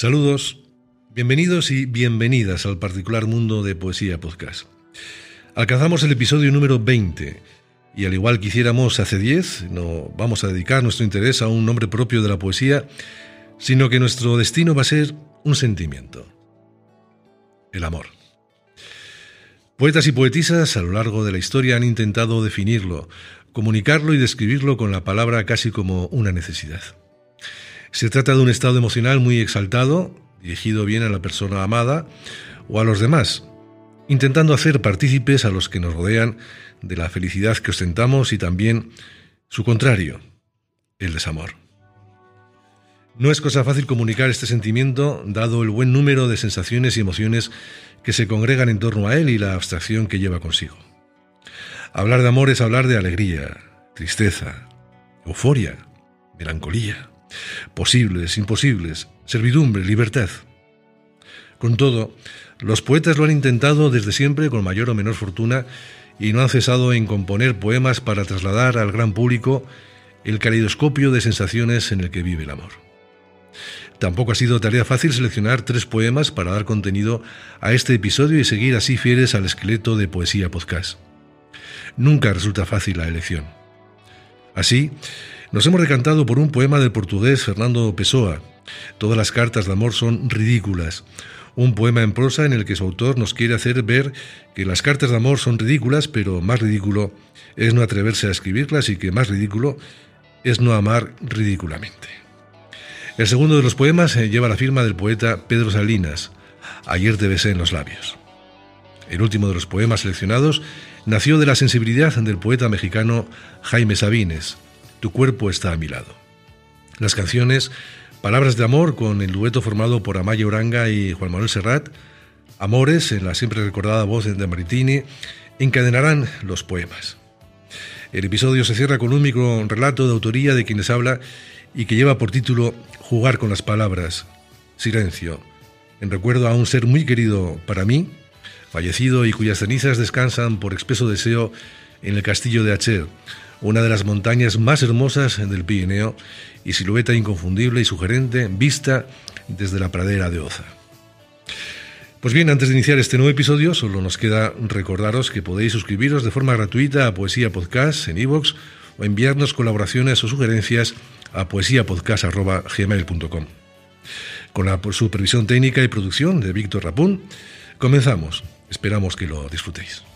Saludos, bienvenidos y bienvenidas al particular mundo de Poesía Podcast. Alcanzamos el episodio número 20 y al igual que hiciéramos hace 10, no vamos a dedicar nuestro interés a un nombre propio de la poesía, sino que nuestro destino va a ser un sentimiento, el amor. Poetas y poetisas a lo largo de la historia han intentado definirlo, comunicarlo y describirlo con la palabra casi como una necesidad. Se trata de un estado emocional muy exaltado, dirigido bien a la persona amada o a los demás, intentando hacer partícipes a los que nos rodean de la felicidad que ostentamos y también su contrario, el desamor. No es cosa fácil comunicar este sentimiento, dado el buen número de sensaciones y emociones que se congregan en torno a él y la abstracción que lleva consigo. Hablar de amor es hablar de alegría, tristeza, euforia, melancolía posibles, imposibles, servidumbre, libertad. Con todo, los poetas lo han intentado desde siempre con mayor o menor fortuna y no han cesado en componer poemas para trasladar al gran público el caleidoscopio de sensaciones en el que vive el amor. Tampoco ha sido tarea fácil seleccionar tres poemas para dar contenido a este episodio y seguir así fieles al esqueleto de Poesía Podcast. Nunca resulta fácil la elección. Así, nos hemos decantado por un poema del portugués Fernando Pessoa. Todas las cartas de amor son ridículas. Un poema en prosa en el que su autor nos quiere hacer ver que las cartas de amor son ridículas, pero más ridículo es no atreverse a escribirlas y que más ridículo es no amar ridículamente. El segundo de los poemas eh, lleva la firma del poeta Pedro Salinas, Ayer te besé en los labios. El último de los poemas seleccionados nació de la sensibilidad del poeta mexicano Jaime Sabines, tu cuerpo está a mi lado. Las canciones Palabras de Amor con el dueto formado por Amaya Uranga y Juan Manuel Serrat, Amores en la siempre recordada voz de Maritini, encadenarán los poemas. El episodio se cierra con un micro relato de autoría de quienes habla y que lleva por título Jugar con las palabras, silencio, en recuerdo a un ser muy querido para mí, fallecido y cuyas cenizas descansan por expreso deseo en el castillo de Acher, una de las montañas más hermosas del Pirineo y silueta inconfundible y sugerente vista desde la pradera de Oza. Pues bien, antes de iniciar este nuevo episodio, solo nos queda recordaros que podéis suscribiros de forma gratuita a Poesía Podcast en iVoox o enviarnos colaboraciones o sugerencias a poesiapodcast.gmail.com. Con la supervisión técnica y producción de Víctor Rapún, comenzamos. Esperamos que lo disfrutéis.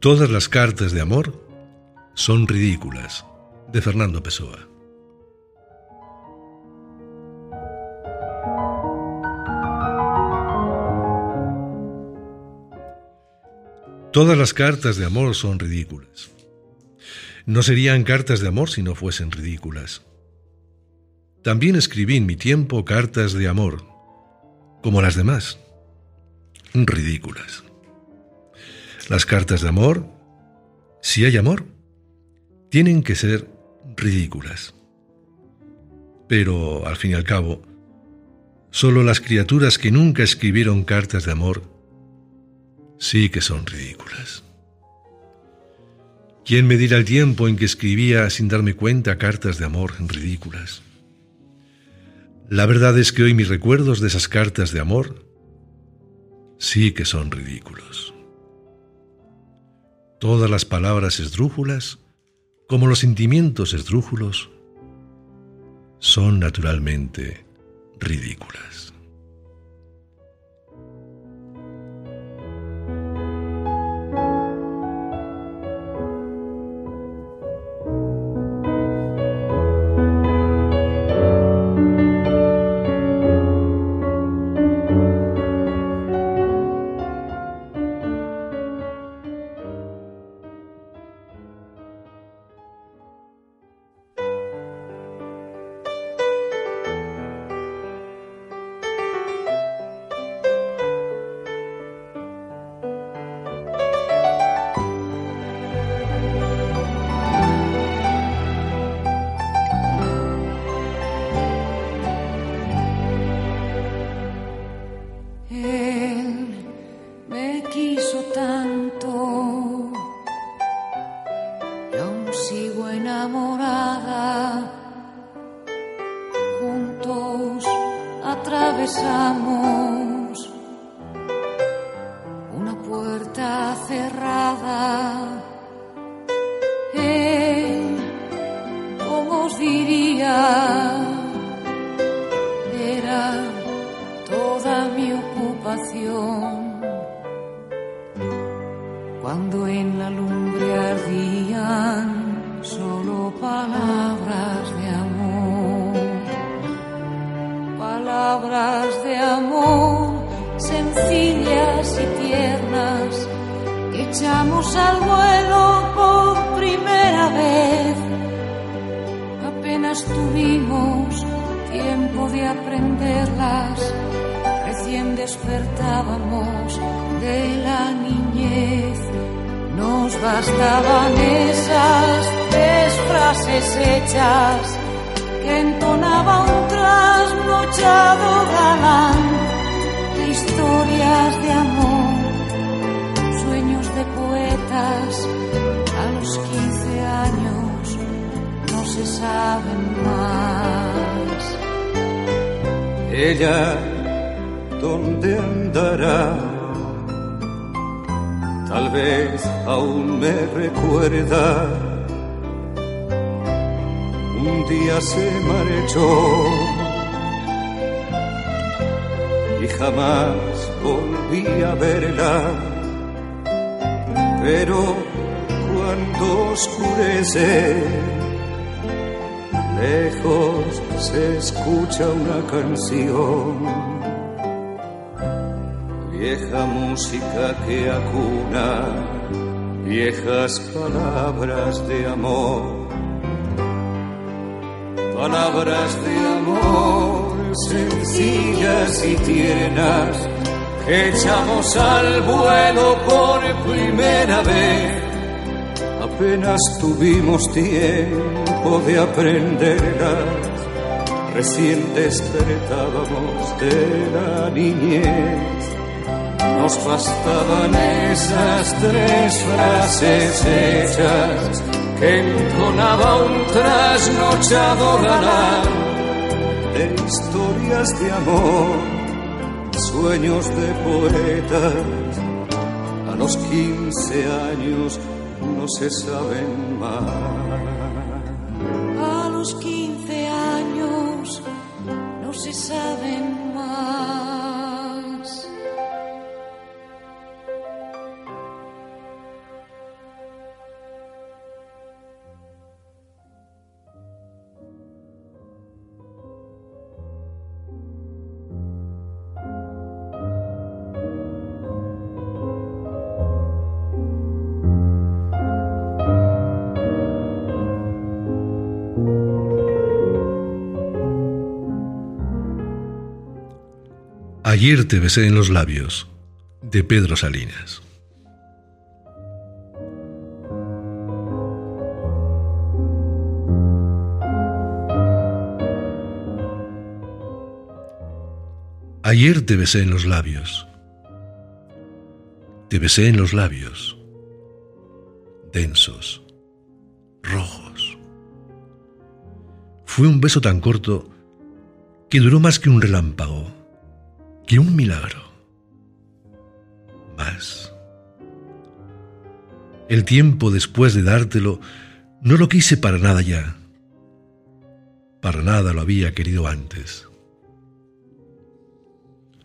Todas las cartas de amor son ridículas, de Fernando Pessoa. Todas las cartas de amor son ridículas. No serían cartas de amor si no fuesen ridículas. También escribí en mi tiempo cartas de amor, como las demás, ridículas. Las cartas de amor, si hay amor, tienen que ser ridículas. Pero, al fin y al cabo, solo las criaturas que nunca escribieron cartas de amor sí que son ridículas. ¿Quién me dirá el tiempo en que escribía sin darme cuenta cartas de amor ridículas? La verdad es que hoy mis recuerdos de esas cartas de amor sí que son ridículos. Todas las palabras esdrújulas, como los sentimientos esdrújulos, son naturalmente ridículas. Atravesamos echamos al vuelo por primera vez. Apenas tuvimos tiempo de aprenderlas, recién despertábamos de la niñez. Nos bastaban esas tres frases hechas que entonaba un trasnochado galán de historias de amor, a los 15 años no se saben más. Ella, ¿dónde andará? Tal vez aún me recuerda. Un día se marchó y jamás volví a verla. Pero cuando oscurece, lejos se escucha una canción. Vieja música que acuna viejas palabras de amor, palabras de amor sencillas y tiernas echamos al vuelo por primera vez. Apenas tuvimos tiempo de aprenderlas, recién despertábamos de la niñez. Nos bastaban esas tres frases hechas que entonaba un trasnochado galán de historias de amor, sueños de poetas. A los quince años no se saben más. A los 15 años no se saben más. Ayer te besé en los labios, de Pedro Salinas. Ayer te besé en los labios. Te besé en los labios, densos, rojos. Fue un beso tan corto que duró más que un relámpago que un milagro. Más. El tiempo después de dártelo no lo quise para nada ya. Para nada lo había querido antes.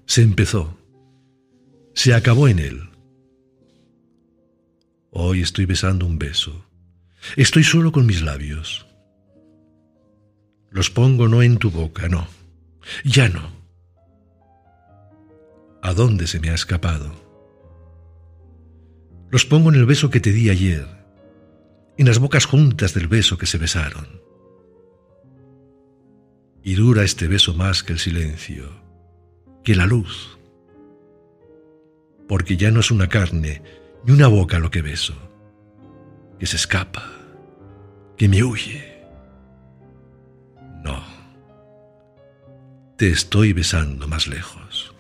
Se empezó. Se acabó en él. Hoy estoy besando un beso. Estoy solo con mis labios. Los pongo no en tu boca, no. Ya no. ¿A dónde se me ha escapado? Los pongo en el beso que te di ayer, en las bocas juntas del beso que se besaron. Y dura este beso más que el silencio, que la luz, porque ya no es una carne ni una boca lo que beso, que se escapa, que me huye. No, te estoy besando más lejos.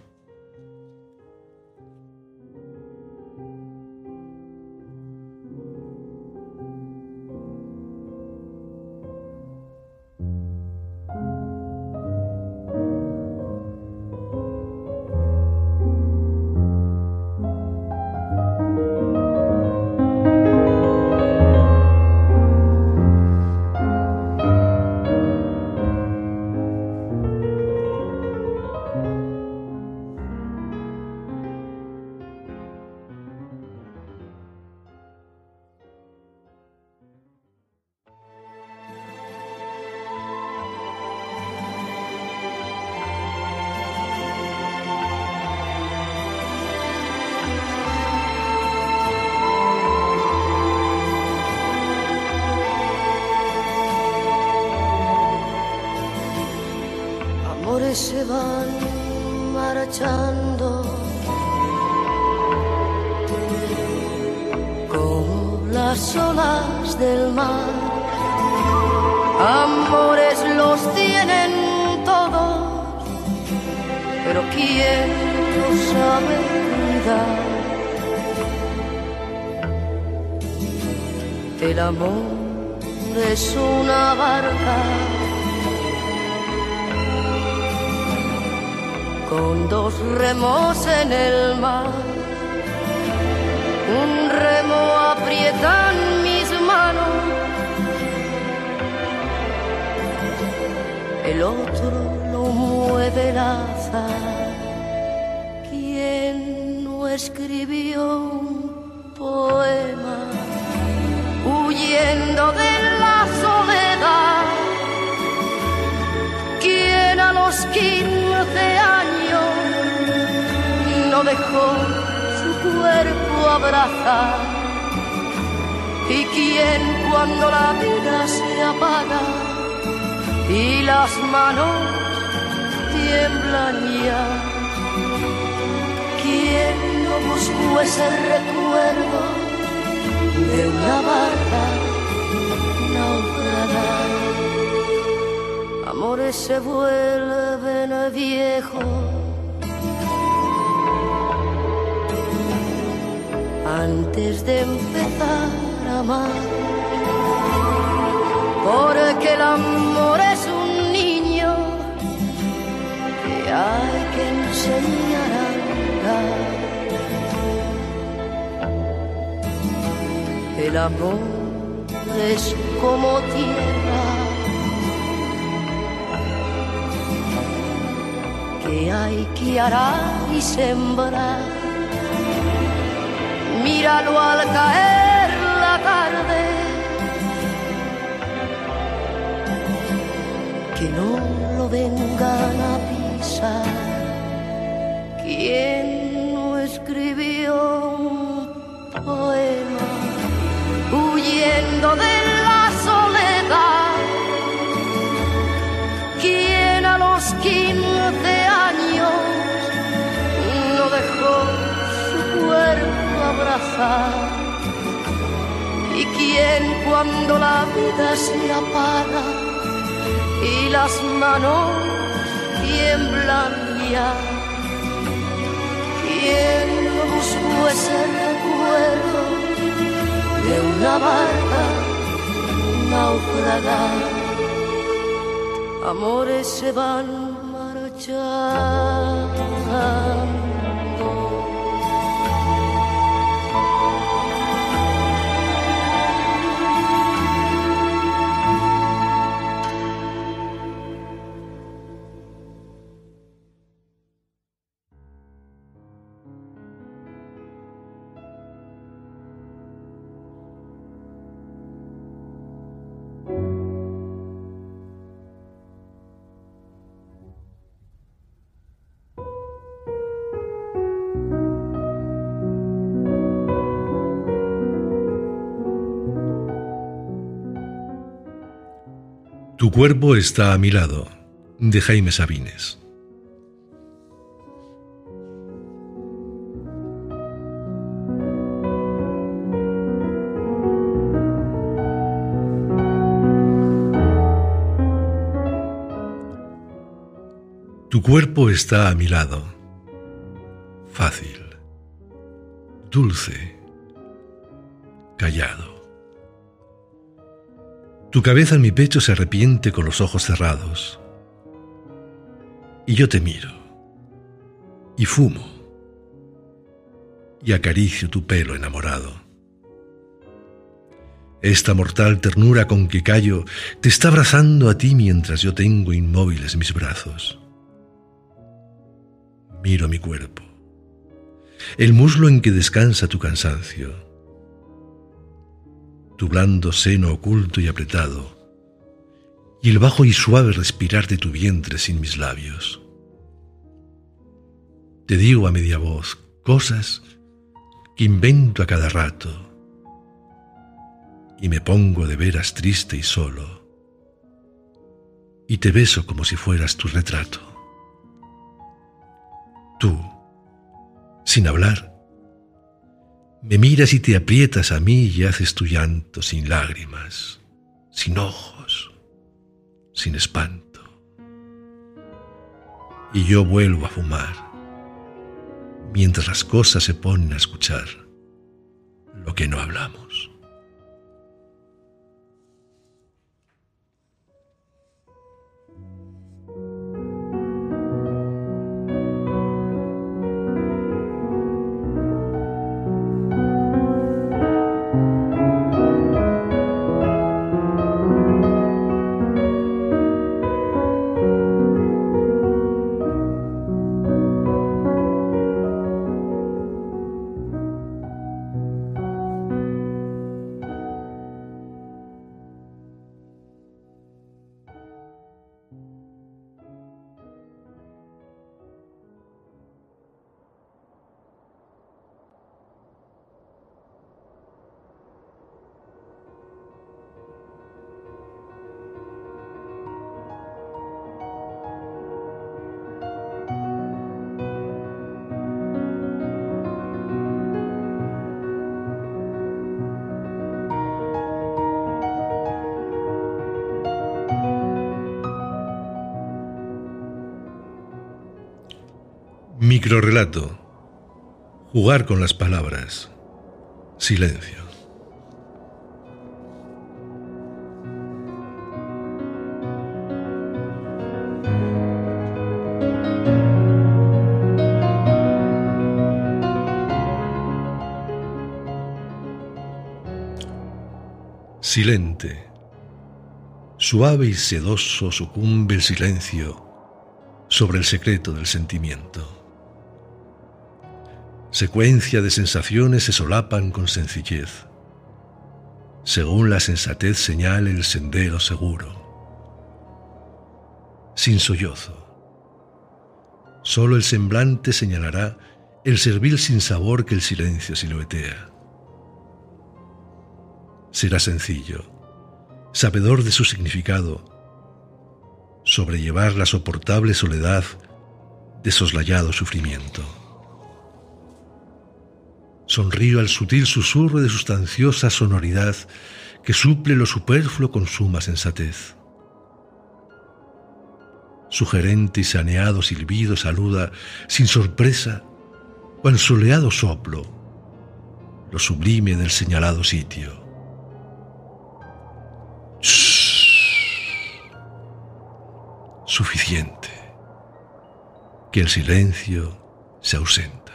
Se van marchando como las olas del mar. Amores los tienen todos, pero ¿quién los sabe cuidar? El amor es una barca con dos remos en el mar. Un remo aprieta en mis manos, el otro lo mueve el azar. ¿Quién no escribió un poema huyendo de la soledad? ¿Quién a los quince no dejó su cuerpo abrazar? ¿Y quién cuando la vida se apaga y las manos tiemblan ya? ¿Quién no buscó ese recuerdo de una barca naufragada? Amores se vuelven viejos antes de empezar a amar. Porque el amor es un niño que hay que enseñar a andar. El amor es como tierra que hay que arar y sembrar. Míralo al caer la tarde, que no lo vengan a pisar. ¿Quién no escribió un poema huyendo de abrazar? ¿Y quién cuando la vida se apaga y las manos tiemblan ya? ¿Quién no buscó ese recuerdo de una barca naufragada? amores se van marchando. Tu cuerpo está a mi lado, de Jaime Sabines. Tu cuerpo está a mi lado, fácil, dulce, callado. Tu cabeza en mi pecho se arrepiente con los ojos cerrados. Y yo te miro. Y fumo. Y acaricio tu pelo enamorado. Esta mortal ternura con que callo te está abrazando a ti mientras yo tengo inmóviles mis brazos. Miro mi cuerpo. El muslo en que descansa tu cansancio tu blando seno oculto y apretado, y el bajo y suave respirar de tu vientre sin mis labios. Te digo a media voz cosas que invento a cada rato, y me pongo de veras triste y solo, y te beso como si fueras tu retrato. Tú, sin hablar, me miras y te aprietas a mí y haces tu llanto sin lágrimas, sin ojos, sin espanto. Y yo vuelvo a fumar, mientras las cosas se ponen a escuchar lo que no hablamos. Microrrelato. Jugar con las palabras. Silencio. Silente. Suave y sedoso sucumbe el silencio sobre el secreto del sentimiento. Secuencia de sensaciones se solapan con sencillez, según la sensatez señale el sendero seguro. Sin sollozo. Solo el semblante señalará el servil sin sabor que el silencio siluetea. Será sencillo, sabedor de su significado, sobrellevar la soportable soledad de soslayado sufrimiento. Sonrío al sutil susurro de sustanciosa sonoridad que suple lo superfluo con suma sensatez. Sugerente y saneado silbido saluda sin sorpresa, cual soleado soplo, lo sublime del señalado sitio. suficiente, que el silencio se ausente.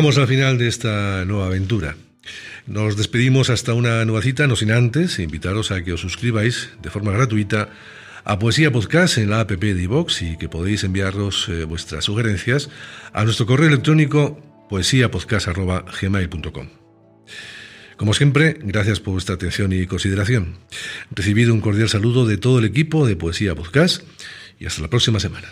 Llegamos al final de esta nueva aventura. Nos despedimos hasta una nueva cita, no sin antes invitaros a que os suscribáis de forma gratuita a Poesía Podcast en la app de iVox y que podéis enviaros eh, vuestras sugerencias a nuestro correo electrónico poesiapodcast.gmail.com. Como siempre, gracias por vuestra atención y consideración. Recibido un cordial saludo de todo el equipo de Poesía Podcast y hasta la próxima semana.